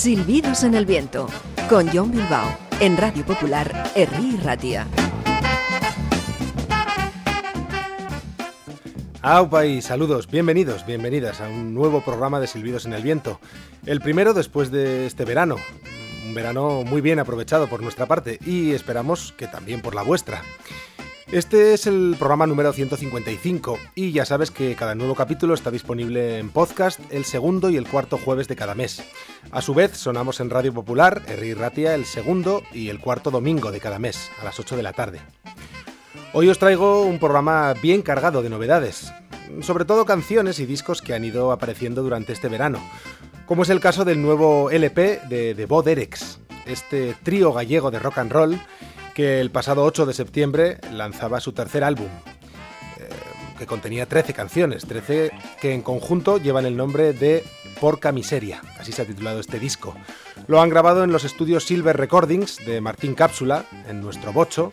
Silbidos en el viento, con John Bilbao, en Radio Popular, Herri Ratia. Aupa y saludos, bienvenidos, bienvenidas a un nuevo programa de Silbidos en el Viento. El primero después de este verano. Un verano muy bien aprovechado por nuestra parte y esperamos que también por la vuestra. Este es el programa número 155 y ya sabes que cada nuevo capítulo está disponible en podcast el segundo y el cuarto jueves de cada mes. A su vez, sonamos en Radio Popular, Herri Ratia, el segundo y el cuarto domingo de cada mes, a las 8 de la tarde. Hoy os traigo un programa bien cargado de novedades, sobre todo canciones y discos que han ido apareciendo durante este verano, como es el caso del nuevo LP de The Bo este trío gallego de rock and roll que el pasado 8 de septiembre lanzaba su tercer álbum, eh, que contenía 13 canciones, 13 que en conjunto llevan el nombre de Porca Miseria, así se ha titulado este disco. Lo han grabado en los estudios Silver Recordings de Martín Cápsula, en nuestro bocho,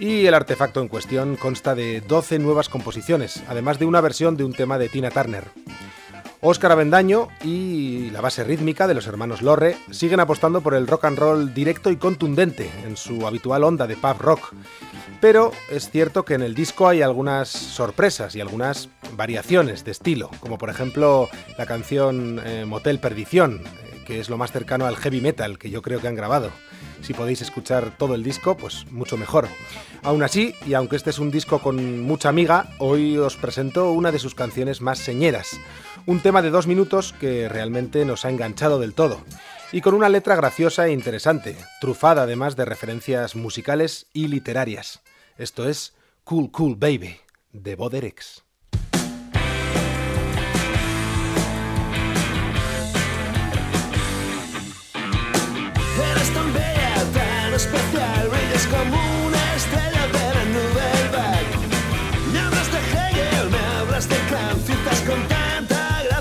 y el artefacto en cuestión consta de 12 nuevas composiciones, además de una versión de un tema de Tina Turner. Óscar Avendaño y la base rítmica de los hermanos Lorre siguen apostando por el rock and roll directo y contundente en su habitual onda de pub rock. Pero es cierto que en el disco hay algunas sorpresas y algunas variaciones de estilo, como por ejemplo la canción eh, Motel Perdición, eh, que es lo más cercano al heavy metal que yo creo que han grabado. Si podéis escuchar todo el disco, pues mucho mejor. Aún así, y aunque este es un disco con mucha amiga, hoy os presento una de sus canciones más señeras. Un tema de dos minutos que realmente nos ha enganchado del todo. Y con una letra graciosa e interesante, trufada además de referencias musicales y literarias. Esto es Cool Cool Baby, de Boderex.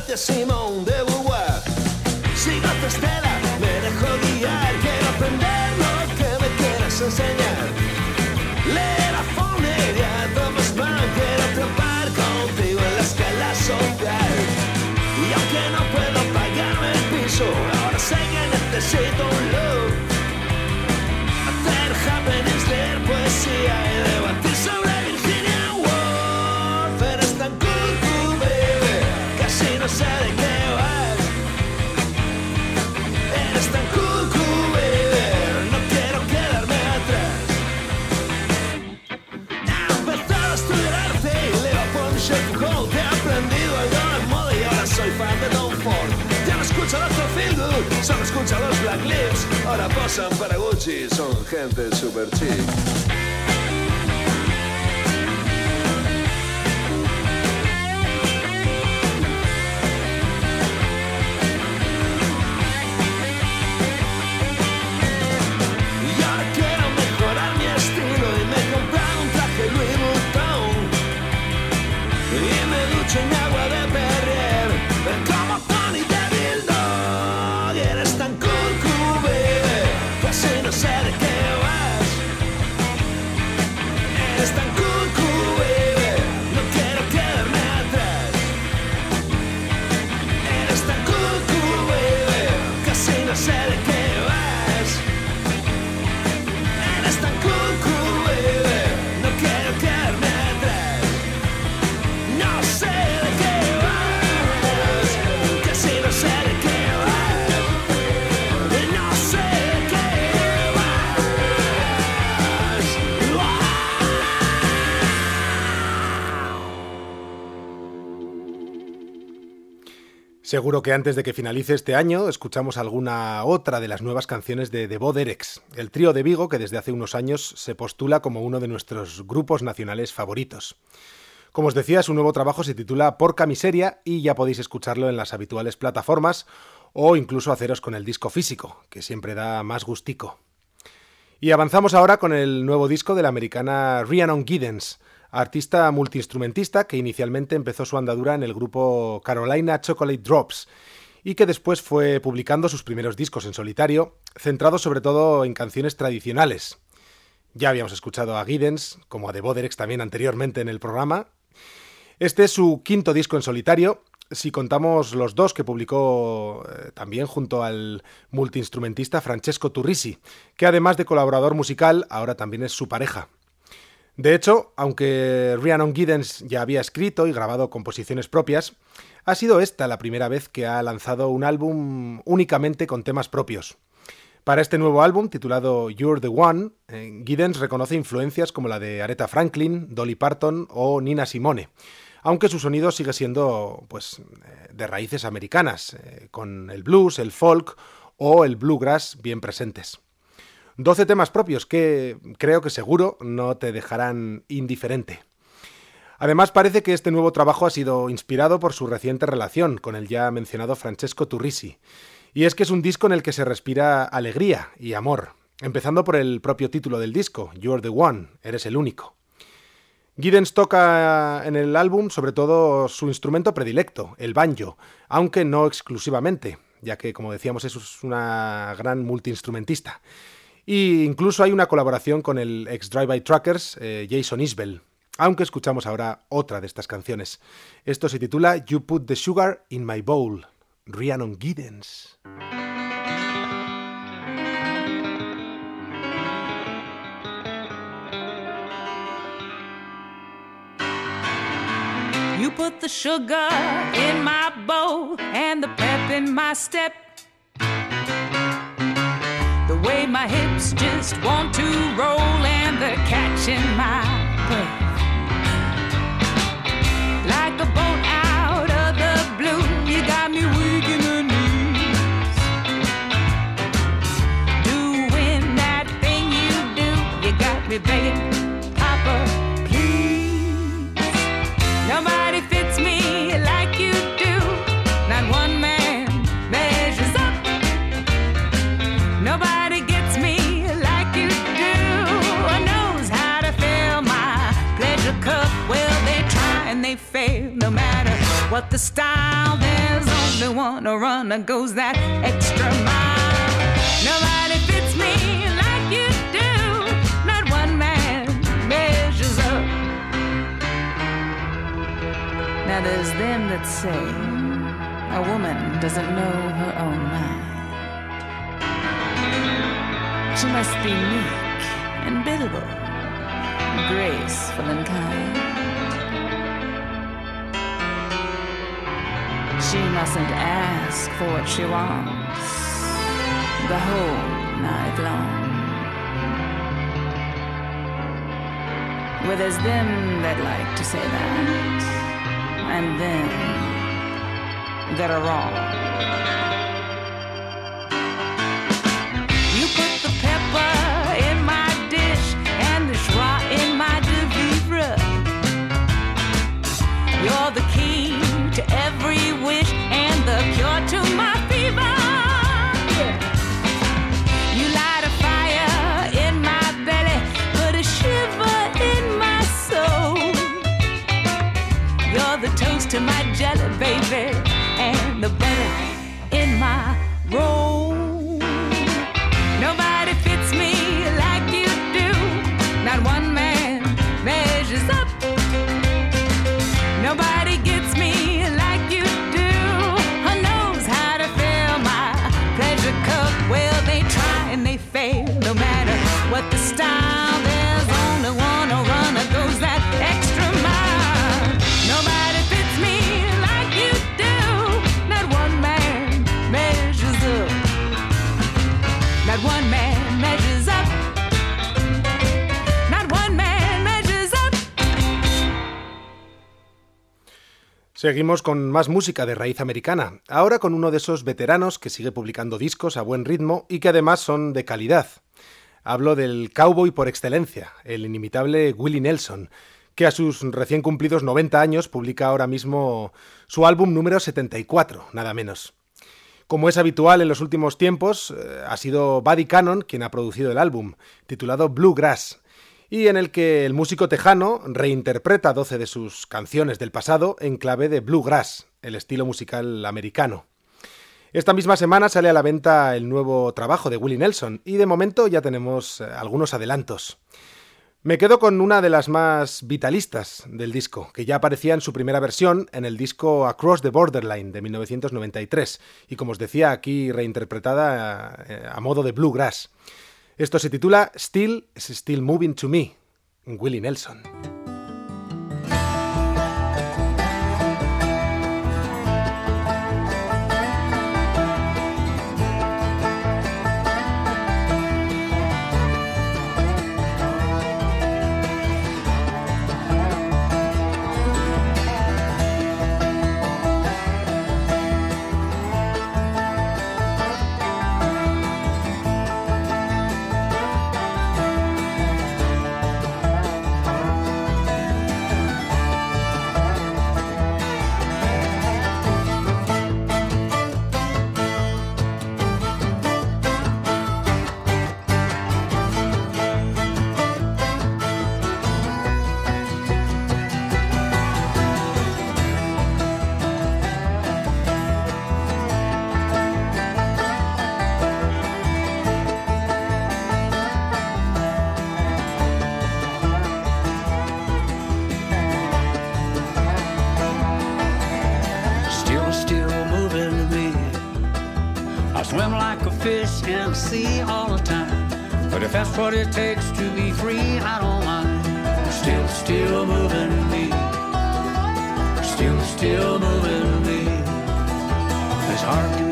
Gracia Simón de Beauvoir. Sigo tu estela, me dejo guiar, quiero aprender lo que me quieras enseñar. Leer a Foner y a Thomas Mann, quiero trepar contigo en la escala social. Y aunque no puedo pagarme el piso, ahora sé que necesito un look. Solo escucha los Black Lips, ahora posan para Gucci, son gente super chic. Seguro que antes de que finalice este año escuchamos alguna otra de las nuevas canciones de The Boderex, el trío de Vigo que desde hace unos años se postula como uno de nuestros grupos nacionales favoritos. Como os decía, su nuevo trabajo se titula Porca Miseria y ya podéis escucarlo en las habituales plataformas o incluso haceros con el disco físico, que siempre da más gustico. Y avanzamos ahora con el nuevo disco de la americana Rhiannon Giddens, artista multiinstrumentista que inicialmente empezó su andadura en el grupo Carolina Chocolate Drops y que después fue publicando sus primeros discos en solitario, centrado sobre todo en canciones tradicionales. Ya habíamos escuchado a Giddens, como a The Boderex también anteriormente en el programa. Este es su quinto disco en solitario, si contamos los dos que publicó eh, también junto al multiinstrumentista Francesco Turrisi, que además de colaborador musical, ahora también es su pareja. De hecho, aunque Rhiannon Giddens ya había escrito y grabado composiciones propias, ha sido esta la primera vez que ha lanzado un álbum únicamente con temas propios. Para este nuevo álbum, titulado You're the One, eh, Giddens reconoce influencias como la de Aretha Franklin, Dolly Parton o Nina Simone, aunque su sonido sigue siendo pues, eh, de raíces americanas, eh, con el blues, el folk o el bluegrass bien presentes. 12 temas propios que creo que seguro no te dejarán indiferente. Además parece que este nuevo trabajo ha sido inspirado por su reciente relación con el ya mencionado Francesco Turrisi. Y es que es un disco en el que se respira alegría y amor, empezando por el propio título del disco, You're the One, eres el único. Giddens toca en el álbum sobre todo su instrumento predilecto, el banjo, aunque no exclusivamente, ya que como decíamos es una gran multiinstrumentista. Y incluso hay una colaboración con el ex Drive-By Truckers, eh, Jason Isbell, aunque escuchamos ahora otra de estas canciones. Esto se titula You Put the Sugar in My Bowl, Rhiannon Giddens. You put the sugar in my bowl and the pep in my step. Way my hips just want to roll and the catch in my breath. Like a boat out of the blue, you got me weak in the knees. Doing that thing you do, you got me begging. The style. There's only one a runner goes that extra mile. Nobody fits me like you do. Not one man measures up. Now there's them that say a woman doesn't know her own mind. She must be meek and biddable, graceful and kind. She mustn't ask for what she wants the whole night long. Well, there's them that like to say that, and them that are wrong. Seguimos con más música de raíz americana, ahora con uno de esos veteranos que sigue publicando discos a buen ritmo y que además son de calidad. Hablo del cowboy por excelencia, el inimitable Willie Nelson, que a sus recién cumplidos 90 años publica ahora mismo su álbum número 74, nada menos. Como es habitual en los últimos tiempos, eh, ha sido Buddy Cannon quien ha producido el álbum, titulado Bluegrass, y en el que el músico tejano reinterpreta 12 de sus canciones del pasado en clave de bluegrass, el estilo musical americano. Esta misma semana sale a la venta el nuevo trabajo de Willie Nelson y de momento ya tenemos eh, algunos adelantos. Me quedo con una de las más vitalistas del disco, que ya aparecía en su primera versión en el disco Across the Borderline de 1993 y como os decía aquí reinterpretada eh, a, modo de bluegrass. Esto se titula Still is Still Moving to Me, Willie Nelson. What it takes to be free. I don't mind. Still, still moving me. Still, still moving me. It's hard to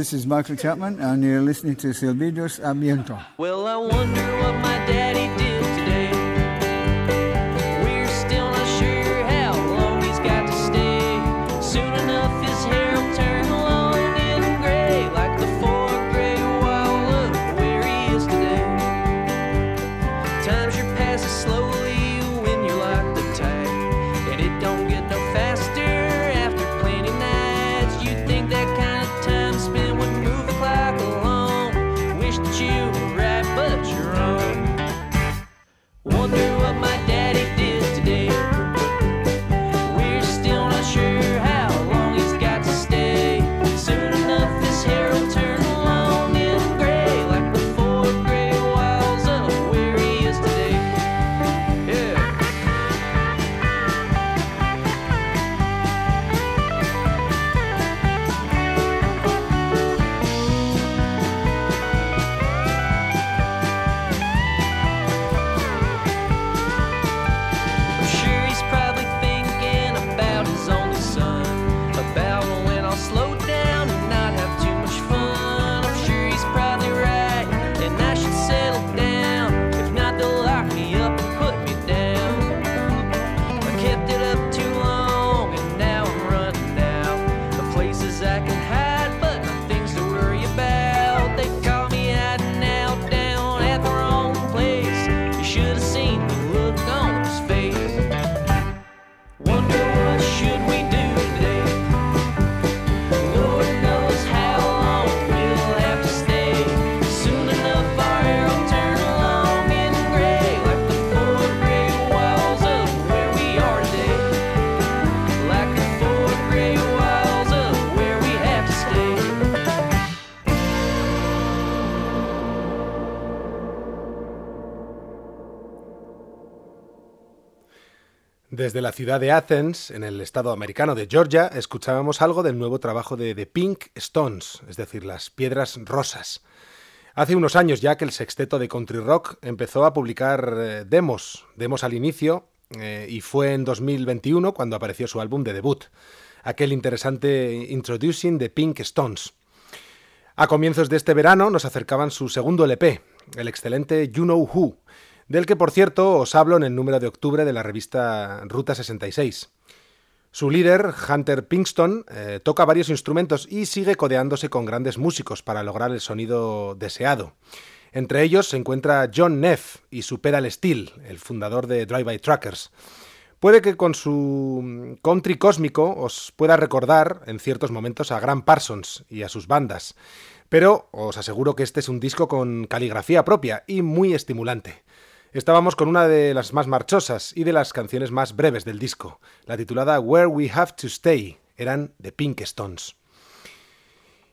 this is Michael Chapman, and you're listening to Silvidos Ambiento. Well, I wonder what my daddy did Desde la ciudad de Athens, en el estado americano de Georgia, escuchábamos algo del nuevo trabajo de The Pink Stones, es decir, las piedras rosas. Hace unos años ya que el sexteto de country rock empezó a publicar eh, demos, demos al inicio, eh, y fue en 2021 cuando apareció su álbum de debut, aquel interesante Introducing the Pink Stones. A comienzos de este verano nos acercaban su segundo LP, el excelente You Know Who, del que por cierto os hablo en el número de octubre de la revista Ruta 66. Su líder, Hunter Pinkston, eh, toca varios instrumentos y sigue codeándose con grandes músicos para lograr el sonido deseado. Entre ellos se encuentra John Neff y su pedal Steel, el fundador de Drive-By Truckers. Puede que con su country cósmico os pueda recordar en ciertos momentos a Grant Parsons y a sus bandas, pero os aseguro que este es un disco con caligrafía propia y muy estimulante. Estábamos con una de las más marchosas y de las canciones más breves del disco, la titulada Where We Have to Stay, eran de Pink Stones.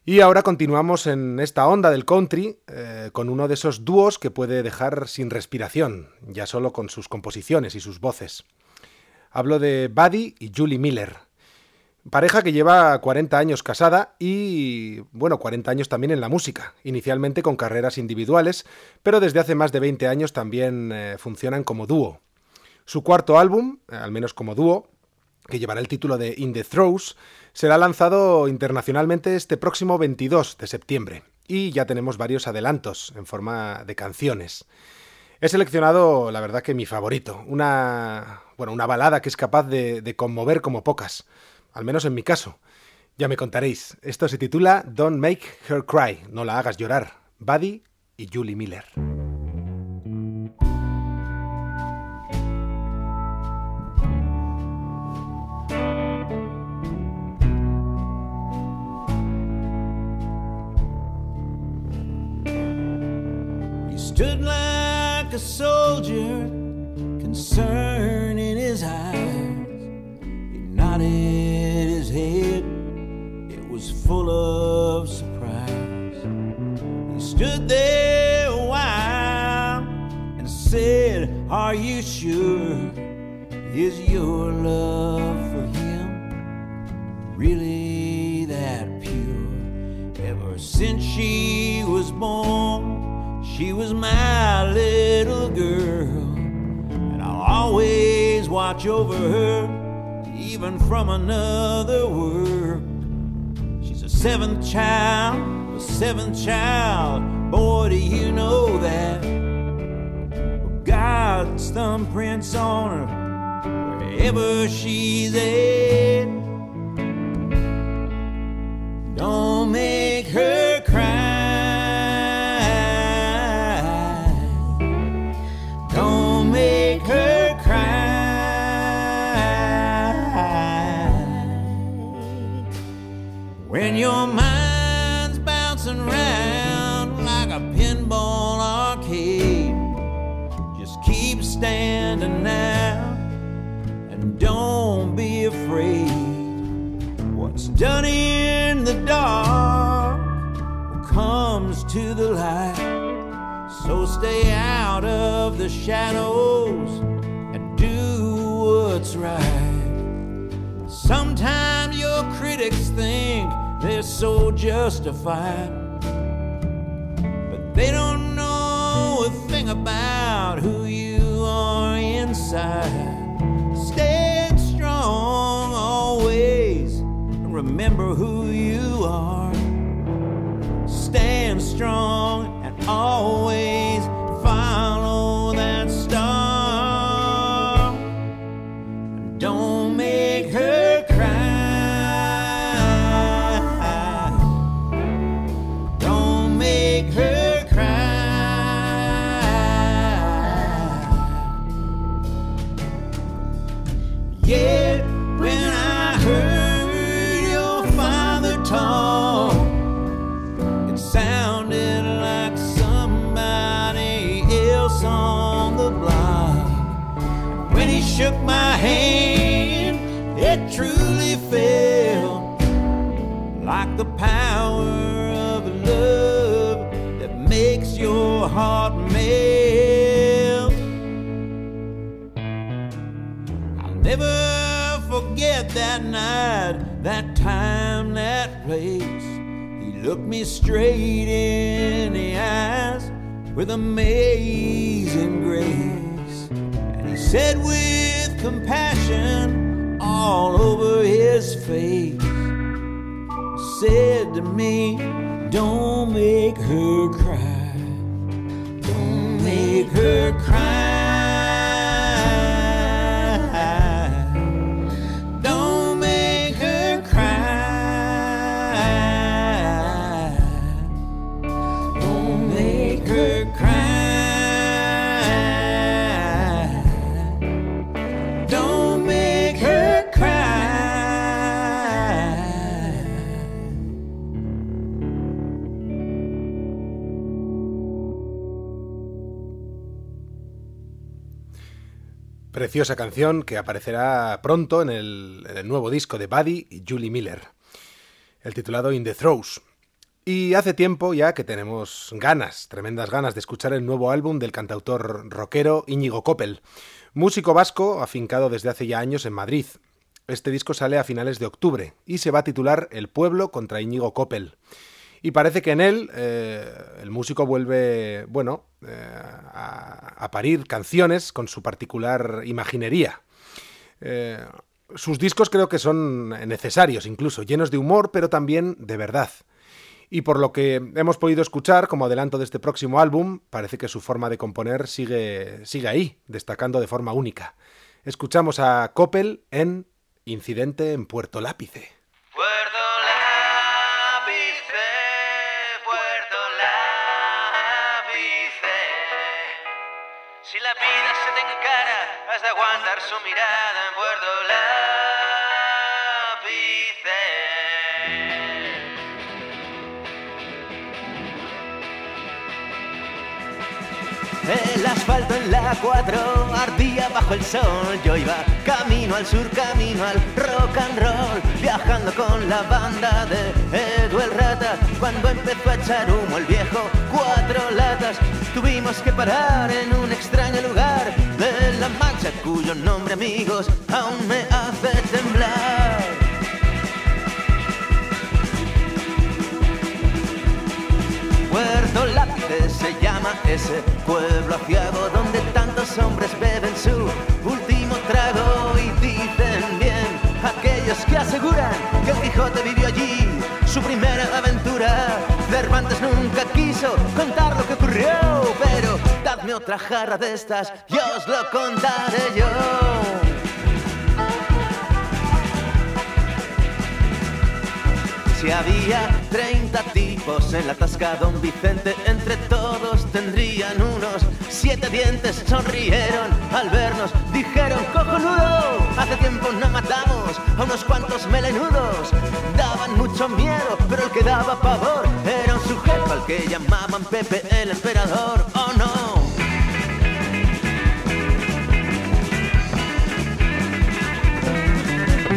Y ahora continuamos en esta onda del country eh, con uno de esos dúos que puede dejar sin respiración, ya solo con sus composiciones y sus voces. Hablo de Buddy y Julie Miller, pareja que lleva 40 años casada y, bueno, 40 años también en la música, inicialmente con carreras individuales, pero desde hace más de 20 años también eh, funcionan como dúo. Su cuarto álbum, eh, al menos como dúo, que llevará el título de In the Throws, será lanzado internacionalmente este próximo 22 de septiembre, y ya tenemos varios adelantos en forma de canciones. He seleccionado, la verdad que mi favorito, una, bueno, una balada que es capaz de, de conmover como pocas, al menos en mi caso. Ya me contaréis. Esto se titula Don't Make Her Cry, no la hagas llorar. Buddy y Julie Miller. Stood like a soldier, concern in his eyes. He nodded head, it was full of surprise. He stood there a while and said, Are you sure? Is your love for him really that pure? Ever since she was born, she was my little girl. And I'll always watch over her, even from another world. She's a seventh child, a seventh child. Boy, do you know that? God's thumbprints on her wherever she's at. Don't make her cry. Shadows and do what's right. Sometimes your critics think they're so justified, but they don't know a thing about who you are inside. Stand strong always and remember who you are. Stand strong that time, that place. He looked me straight in the eyes with amazing grace. And he said with compassion all over his face, said to me, Don't make her cry. Don't make her cry. Preciosa canción que aparecerá pronto en el, nuevo disco de Buddy y Julie Miller, el titulado In the Throws. Y hace tiempo ya que tenemos ganas, tremendas ganas de escuchar el nuevo álbum del cantautor rockero Íñigo Coppel, músico vasco afincado desde hace ya años en Madrid. Este disco sale a finales de octubre y se va a titular El pueblo contra Íñigo Coppel. Y parece que en él eh, el músico vuelve, bueno, eh, a, parir canciones con su particular imaginería. Eh, sus discos creo que son necesarios, incluso llenos de humor, pero también de verdad. Y por lo que hemos podido escuchar como adelanto de este próximo álbum, parece que su forma de componer sigue, sigue ahí, destacando de forma única. Escuchamos a Coppel en Incidente en Puerto Lápice. Vida se te encara, has de aguantar su mirada en Puerto Lápice. El asfalto en la 4 ardía bajo el sol. Yo iba camino al sur, camino al rock and roll. Viajando con la banda de Edu el Rata. A echar humo el viejo, cuatro latas. Tuvimos que parar en un extraño lugar de la mancha, cuyo nombre, amigos, aún me hace temblar. Puerto Lápice se llama ese pueblo aciago donde tantos hombres beben su último trago y dicen bien aquellos que aseguran que el Quijote vivió allí su primera aventura. Cervantes nunca quiso contar lo que ocurrió, pero dadme otra jarra de estas y os lo contaré yo. Si había 30 tipos en la tasca Don Vicente, entre todos tendrían unos siete dientes. Sonrieron al vernos, dijeron cojonudo. Hace tiempo no matamos a unos cuantos melenudos. Daban mucho miedo, pero el que daba pavor era un sujeto al que llamaban Pepe el emperador. Oh no.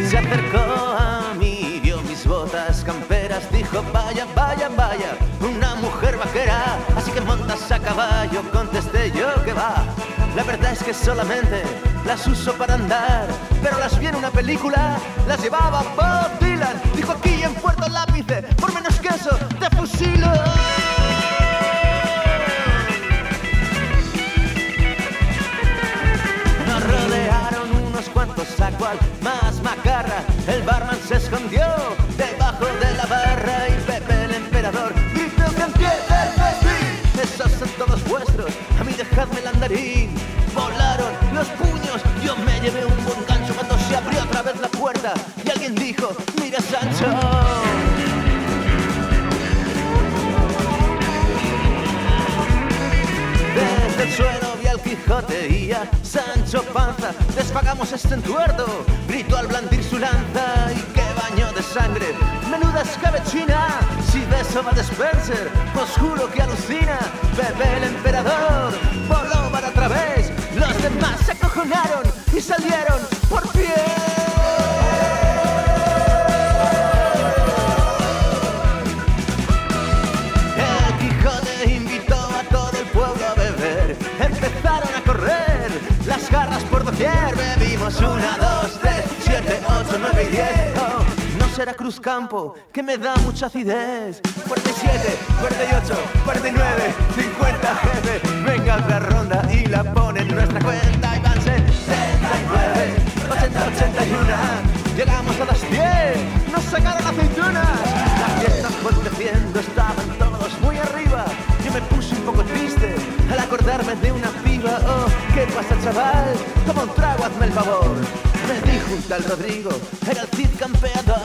Se acercó a mí, vio mis botas camperas, dijo vaya, vaya, vaya, una mujer vaquera, así que montas a caballo, contesté yo que va. La verdad es que solamente las uso para andar, pero las vi en una película, las llevaba Bob Dylan, dijo aquí en Puerto Lápice, por menos que eso, te Nos rodearon unos cuantos a cual más macarra. El barman se escondió debajo de la barra y Pepe el emperador gritó que empiece. Esos son todos vuestros, a mí dejadme el andarín. Volaron los puños, yo me llevé un buen gancho cuando se abrió otra vez la puerta y alguien dijo, Quijote Sancho Panza. Desfagamos este entuerto, gritó al blandir su lanza. Y qué baño de sangre, menuda escabechina. Si beso va de Spencer, os juro que alucina. Pepe el emperador voló para otra vez. Los demás se acojonaron y salieron por pie. Una, dos, tres, siete, ocho, nueve y diez. Oh, no será Cruzcampo, que me da mucha acidez. 47, 48, 49, 50, jefe. Venga otra ronda y la pone en nuestra cuenta. Y van 79, 80, 81. Llegamos a las 10, nos sacaron aceitunas. La fiesta aconteciendo, estaban todos muy arriba. Yo me puse un poco triste al acordarme de una piba. Oh, ¿qué pasa, chaval? Toma un hazme el favor. Me dijo un tal Rodrigo, era el Cid campeador.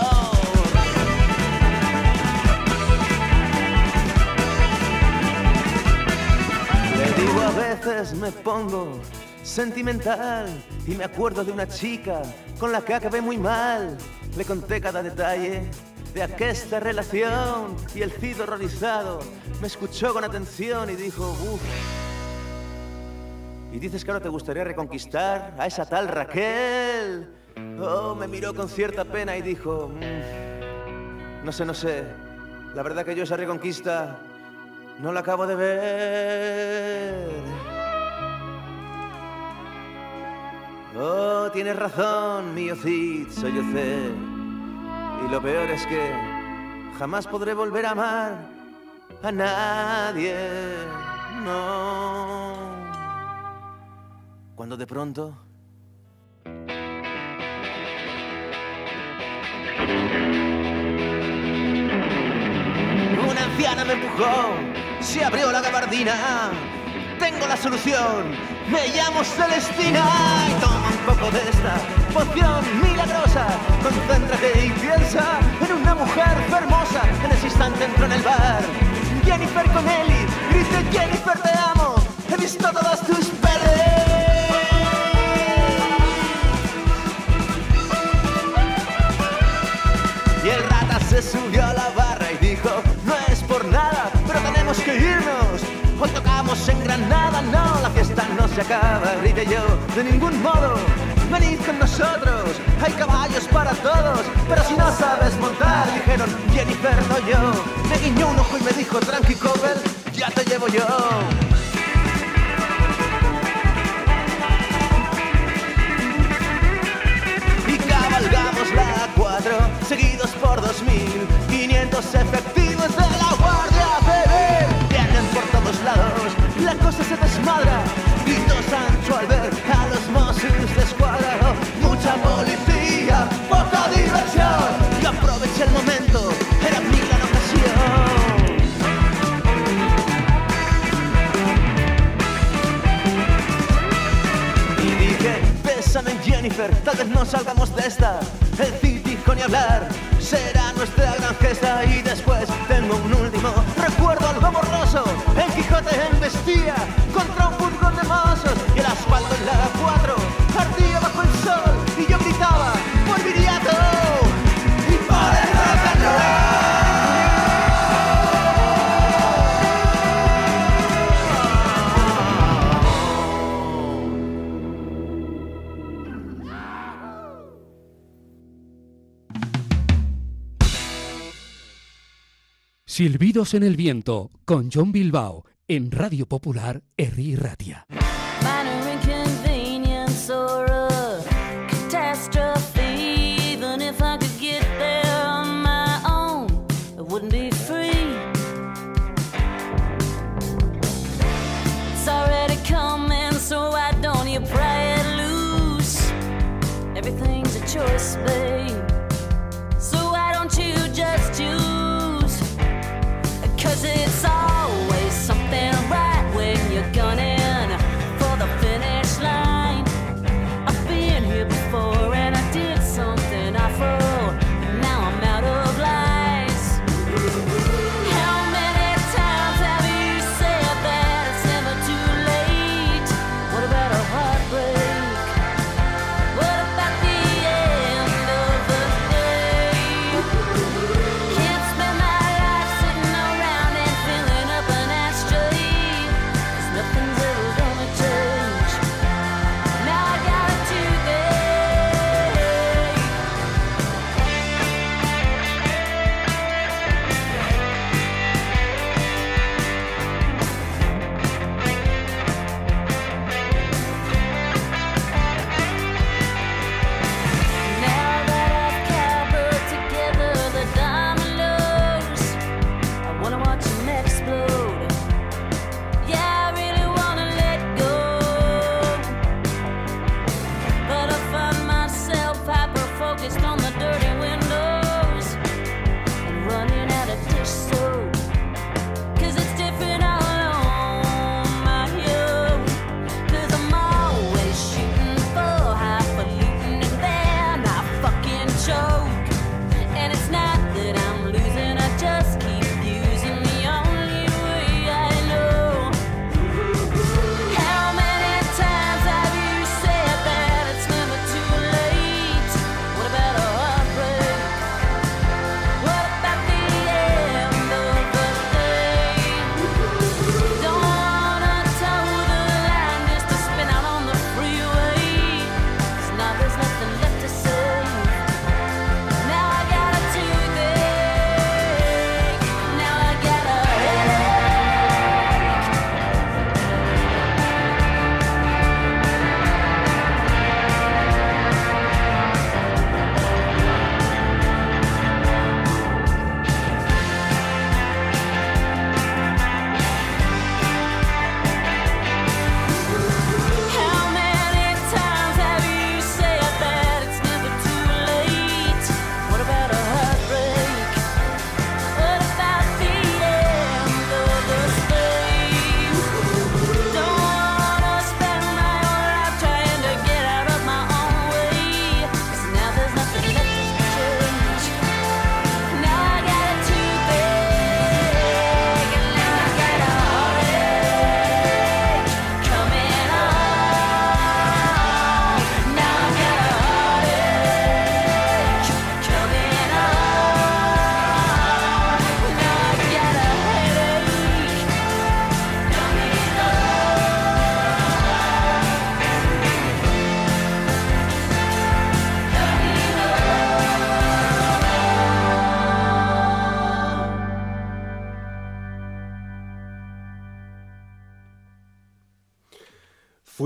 Le digo a veces me pongo sentimental y me acuerdo de una chica con la que acabé muy mal. Le conté cada detalle de aquesta relación y el Cid horrorizado me escuchó con atención y dijo, uff. Y dices que ahora te gustaría reconquistar a esa tal Raquel. Oh, me miró con cierta pena y dijo, "Mm, no sé, no sé. La verdad que yo esa reconquista no la acabo de ver. Oh, tienes razón, mío Cid, soy yo Cid. Y lo peor es que jamás podré volver a amar a nadie. No. Cuando de pronto Una anciana me empujó, se abrió la gabardina. Tengo la solución, me llamo Celestina y toma un poco de esta poción milagrosa. Concéntrate y piensa en una mujer hermosa. En ese instante entró en el bar. Jennifer Connelly, grité Jennifer te amo. He visto todas tus pelis. Se acaba, grité yo, de ningún modo. Venid con nosotros, hay caballos para todos, pero si no sabes montar, dijeron Jennifer, no yo. Me guiñó un ojo y me dijo, tranqui cover, ya te llevo yo. y cabalgamos la 4, seguidos por 2500 efectivos de la Guardia Civil. Vienen por todos lados, la cosa se desmadra. Al ver a los Mossos de escuadra. Mucha policía, poca diversión. Y aproveché el momento, era mi gran ocasión. Y dije, bésame Jennifer, tal vez no salgamos de esta. El Cid dijo ni hablar, será nuestra gran gesta. Y después tengo un último recuerdo algo borroso. El Quijote embestía contra Silbidos en el viento con John Bilbao en Radio Popular Herri Ratia. minor inconvenience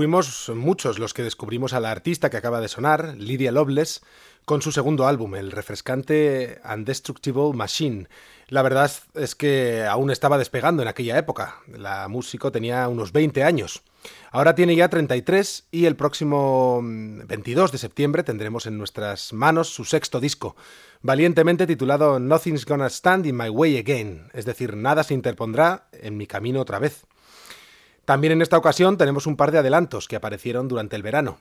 Fuimos muchos los que descubrimos a la artista que acaba de sonar, Lydia Loveless, con su segundo álbum, el refrescante Undestructible Machine. La verdad es que aún estaba despegando en aquella época. La músico tenía unos 20 años. Ahora tiene ya 33 y el próximo 22 de septiembre tendremos en nuestras manos su sexto disco, valientemente titulado Nothing's Gonna Stand in My Way Again, es decir, nada se interpondrá en mi camino otra vez. También en esta ocasión tenemos un par de adelantos que aparecieron durante el verano.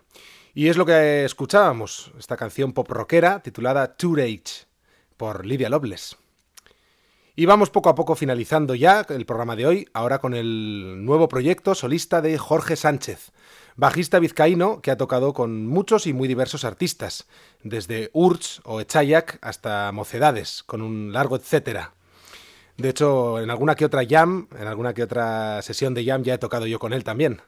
Y es lo que escuchábamos, esta canción pop rockera titulada Tour Age, por Lydia Loveless. Y vamos poco a poco finalizando ya el programa de hoy, ahora con el nuevo proyecto solista de Jorge Sánchez, bajista vizcaíno que ha tocado con muchos y muy diversos artistas, desde Urch o Echayak hasta Mocedades, con un largo etcétera. De hecho, en alguna que otra jam, en alguna que otra sesión de jam ya he tocado yo con él también.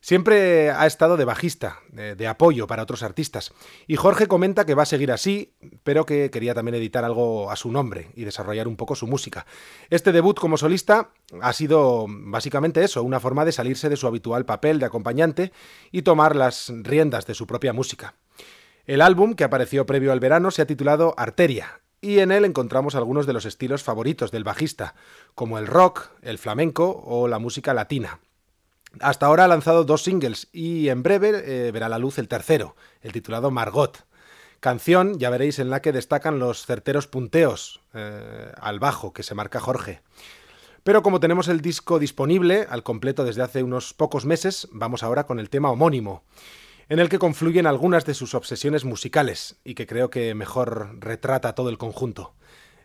Siempre ha estado de bajista, de, de, apoyo para otros artistas. Y Jorge comenta que va a seguir así, pero que quería también editar algo a su nombre y desarrollar un poco su música. Este debut como solista ha sido básicamente eso, una forma de salirse de su habitual papel de acompañante y tomar las riendas de su propia música. El álbum, que apareció previo al verano, se ha titulado Arteria, y en él encontramos algunos de los estilos favoritos del bajista, como el rock, el flamenco o la música latina. Hasta ahora ha lanzado dos singles y en breve eh, verá la luz el tercero, el titulado Margot. Canción, ya veréis, en la que destacan los certeros punteos eh, al bajo que se marca Jorge. Pero como tenemos el disco disponible al completo desde hace unos pocos meses, vamos ahora con el tema homónimo, en el que confluyen algunas de sus obsesiones musicales y que creo que mejor retrata todo el conjunto.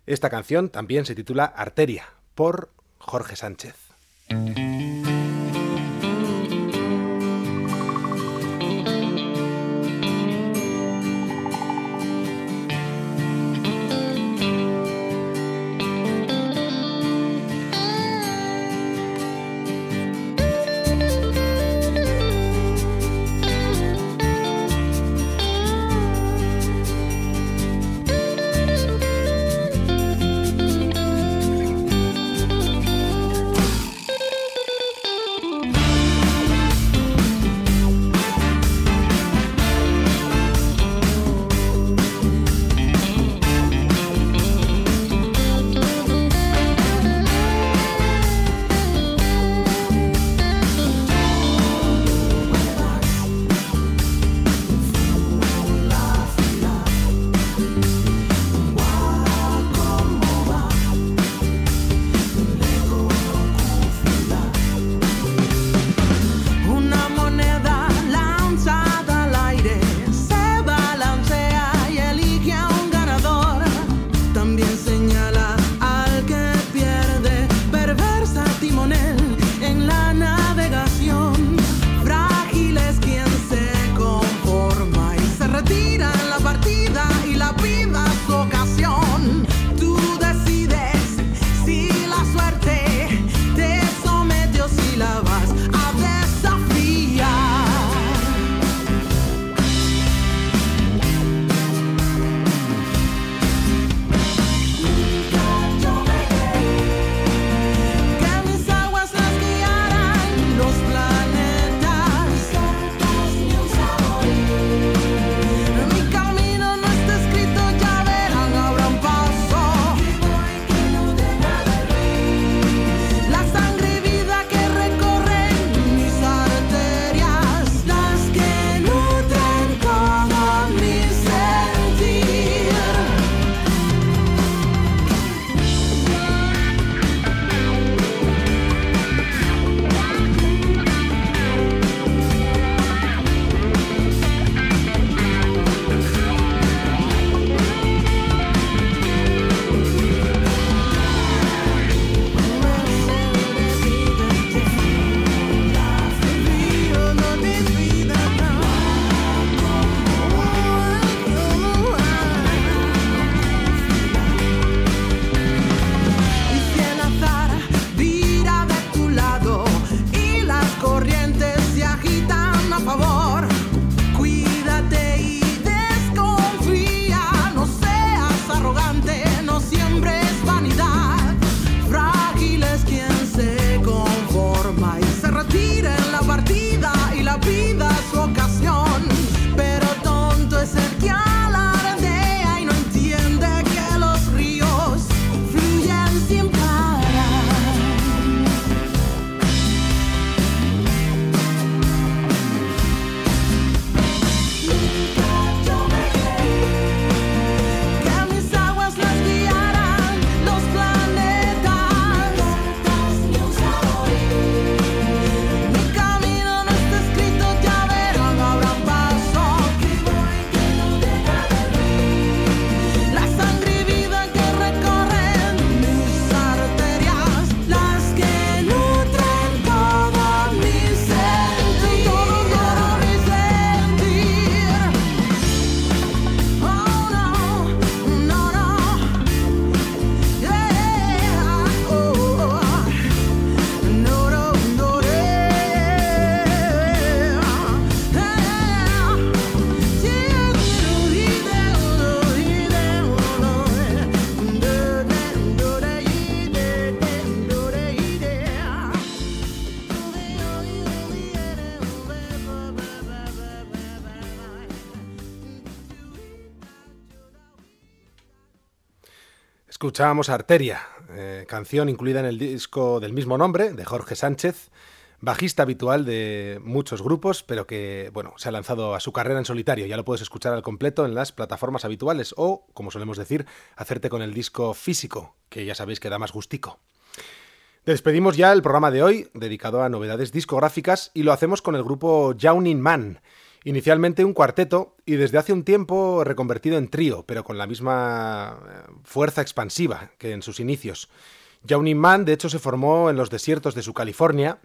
Esta canción también se titula Arteria, por Jorge Sánchez. Escuchábamos Arteria, eh, canción incluida en el disco del mismo nombre, de Jorge Sánchez, bajista habitual de muchos grupos, pero que, bueno, se ha lanzado a su carrera en solitario. Ya lo puedes escuchar al completo en las plataformas habituales o, como solemos decir, hacerte con el disco físico, que ya sabéis que da más gustico. Despedimos ya el programa de hoy, dedicado a novedades discográficas, y lo hacemos con el grupo Yawning Man, inicialmente un cuarteto y desde hace un tiempo reconvertido en trío, pero con la misma eh, fuerza expansiva que en sus inicios. Yawning Man, de hecho, se formó en los desiertos de su California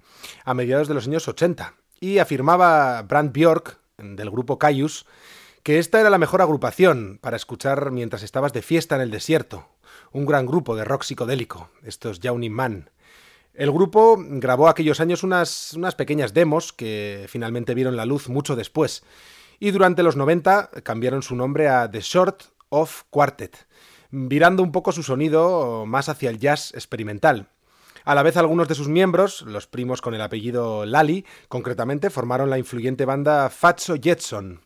a mediados de los años 80 y afirmaba Brand Bjork, del grupo Caius, que esta era la mejor agrupación para escuchar mientras estabas de fiesta en el desierto. Un gran grupo de rock psicodélico, estos Yawning Man. El grupo grabó aquellos años unas, unas pequeñas demos que finalmente vieron la luz mucho después, y durante los 90 cambiaron su nombre a The Short of Quartet, virando un poco su sonido más hacia el jazz experimental. A la vez algunos de sus miembros, los primos con el apellido Lally, concretamente, formaron la influyente banda Fatso Jetson.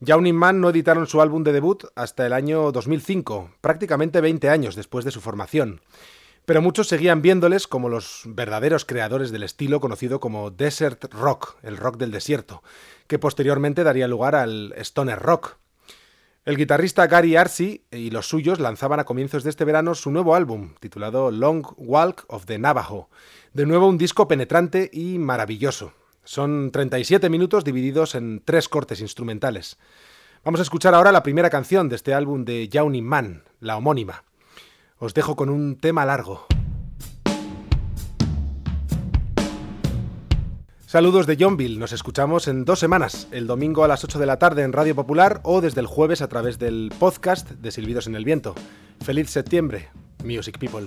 Yawning Man no editaron su álbum de debut hasta el año 2005, prácticamente 20 años después de su formación pero muchos seguían viéndoles como los verdaderos creadores del estilo conocido como desert rock, el rock del desierto, que posteriormente daría lugar al stoner rock. El guitarrista Gary Arce y los suyos lanzaban a comienzos de este verano su nuevo álbum, titulado Long Walk of the Navajo, de nuevo un disco penetrante y maravilloso. Son 37 minutos divididos en tres cortes instrumentales. Vamos a escuchar ahora la primera canción de este álbum de Yawning Man, la homónima. Os dejo con un tema largo. Saludos de Johnville, nos escuchamos en dos semanas, el domingo a las 8 de la tarde en Radio Popular o desde el jueves a través del podcast de Silbidos en el Viento. Feliz septiembre, Music People.